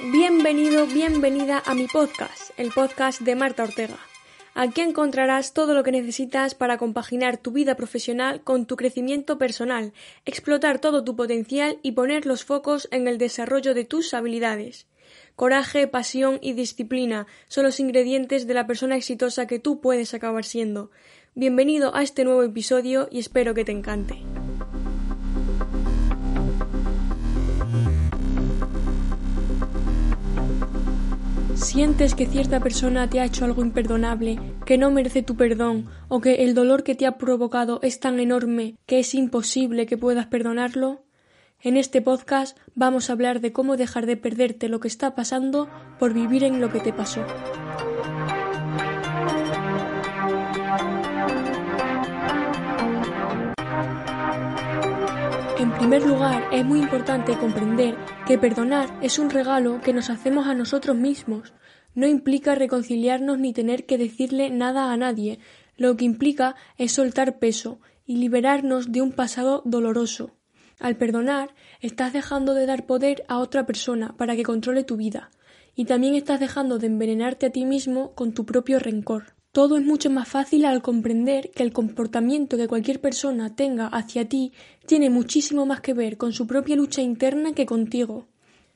Bienvenido, bienvenida a mi podcast, el podcast de Marta Ortega. Aquí encontrarás todo lo que necesitas para compaginar tu vida profesional con tu crecimiento personal, explotar todo tu potencial y poner los focos en el desarrollo de tus habilidades. Coraje, pasión y disciplina son los ingredientes de la persona exitosa que tú puedes acabar siendo. Bienvenido a este nuevo episodio y espero que te encante. Sientes que cierta persona te ha hecho algo imperdonable, que no merece tu perdón, o que el dolor que te ha provocado es tan enorme que es imposible que puedas perdonarlo? En este podcast vamos a hablar de cómo dejar de perderte lo que está pasando por vivir en lo que te pasó. En primer lugar, es muy importante comprender que perdonar es un regalo que nos hacemos a nosotros mismos. No implica reconciliarnos ni tener que decirle nada a nadie. Lo que implica es soltar peso y liberarnos de un pasado doloroso. Al perdonar, estás dejando de dar poder a otra persona para que controle tu vida, y también estás dejando de envenenarte a ti mismo con tu propio rencor. Todo es mucho más fácil al comprender que el comportamiento que cualquier persona tenga hacia ti tiene muchísimo más que ver con su propia lucha interna que contigo.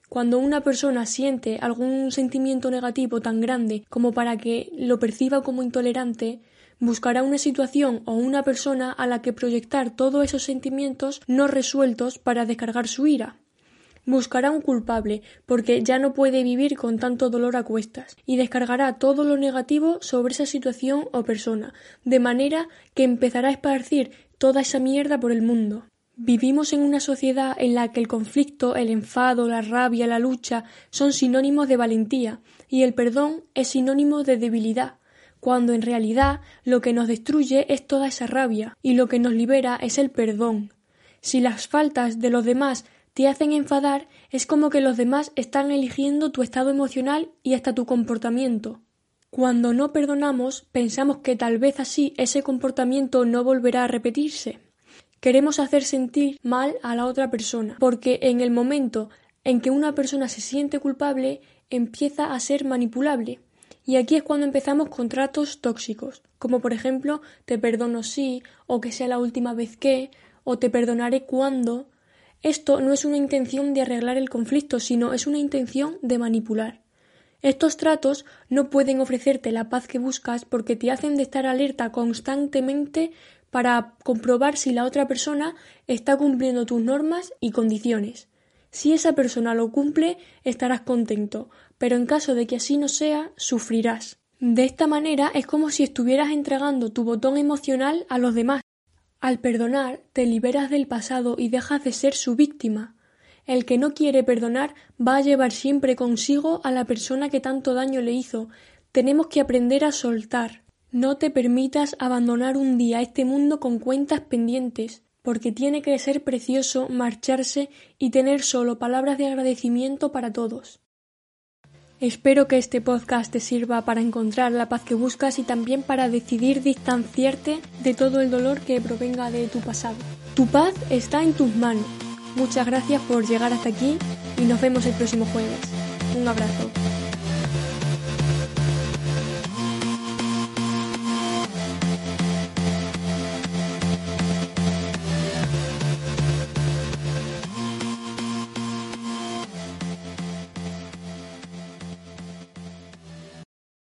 Cuando una persona siente algún sentimiento negativo tan grande como para que lo perciba como intolerante, buscará una situación o una persona a la que proyectar todos esos sentimientos no resueltos para descargar su ira. Buscará un culpable, porque ya no puede vivir con tanto dolor a cuestas, y descargará todo lo negativo sobre esa situación o persona, de manera que empezará a esparcir toda esa mierda por el mundo. Vivimos en una sociedad en la que el conflicto, el enfado, la rabia, la lucha son sinónimos de valentía, y el perdón es sinónimo de debilidad, cuando en realidad lo que nos destruye es toda esa rabia, y lo que nos libera es el perdón. Si las faltas de los demás te hacen enfadar, es como que los demás están eligiendo tu estado emocional y hasta tu comportamiento. Cuando no perdonamos, pensamos que tal vez así ese comportamiento no volverá a repetirse. Queremos hacer sentir mal a la otra persona, porque en el momento en que una persona se siente culpable, empieza a ser manipulable. Y aquí es cuando empezamos con tratos tóxicos, como por ejemplo te perdono si, o que sea la última vez que, o te perdonaré cuando, esto no es una intención de arreglar el conflicto, sino es una intención de manipular. Estos tratos no pueden ofrecerte la paz que buscas porque te hacen de estar alerta constantemente para comprobar si la otra persona está cumpliendo tus normas y condiciones. Si esa persona lo cumple, estarás contento, pero en caso de que así no sea, sufrirás. De esta manera es como si estuvieras entregando tu botón emocional a los demás al perdonar, te liberas del pasado y dejas de ser su víctima. El que no quiere perdonar va a llevar siempre consigo a la persona que tanto daño le hizo. Tenemos que aprender a soltar. No te permitas abandonar un día este mundo con cuentas pendientes, porque tiene que ser precioso marcharse y tener solo palabras de agradecimiento para todos. Espero que este podcast te sirva para encontrar la paz que buscas y también para decidir distanciarte de todo el dolor que provenga de tu pasado. Tu paz está en tus manos. Muchas gracias por llegar hasta aquí y nos vemos el próximo jueves. Un abrazo.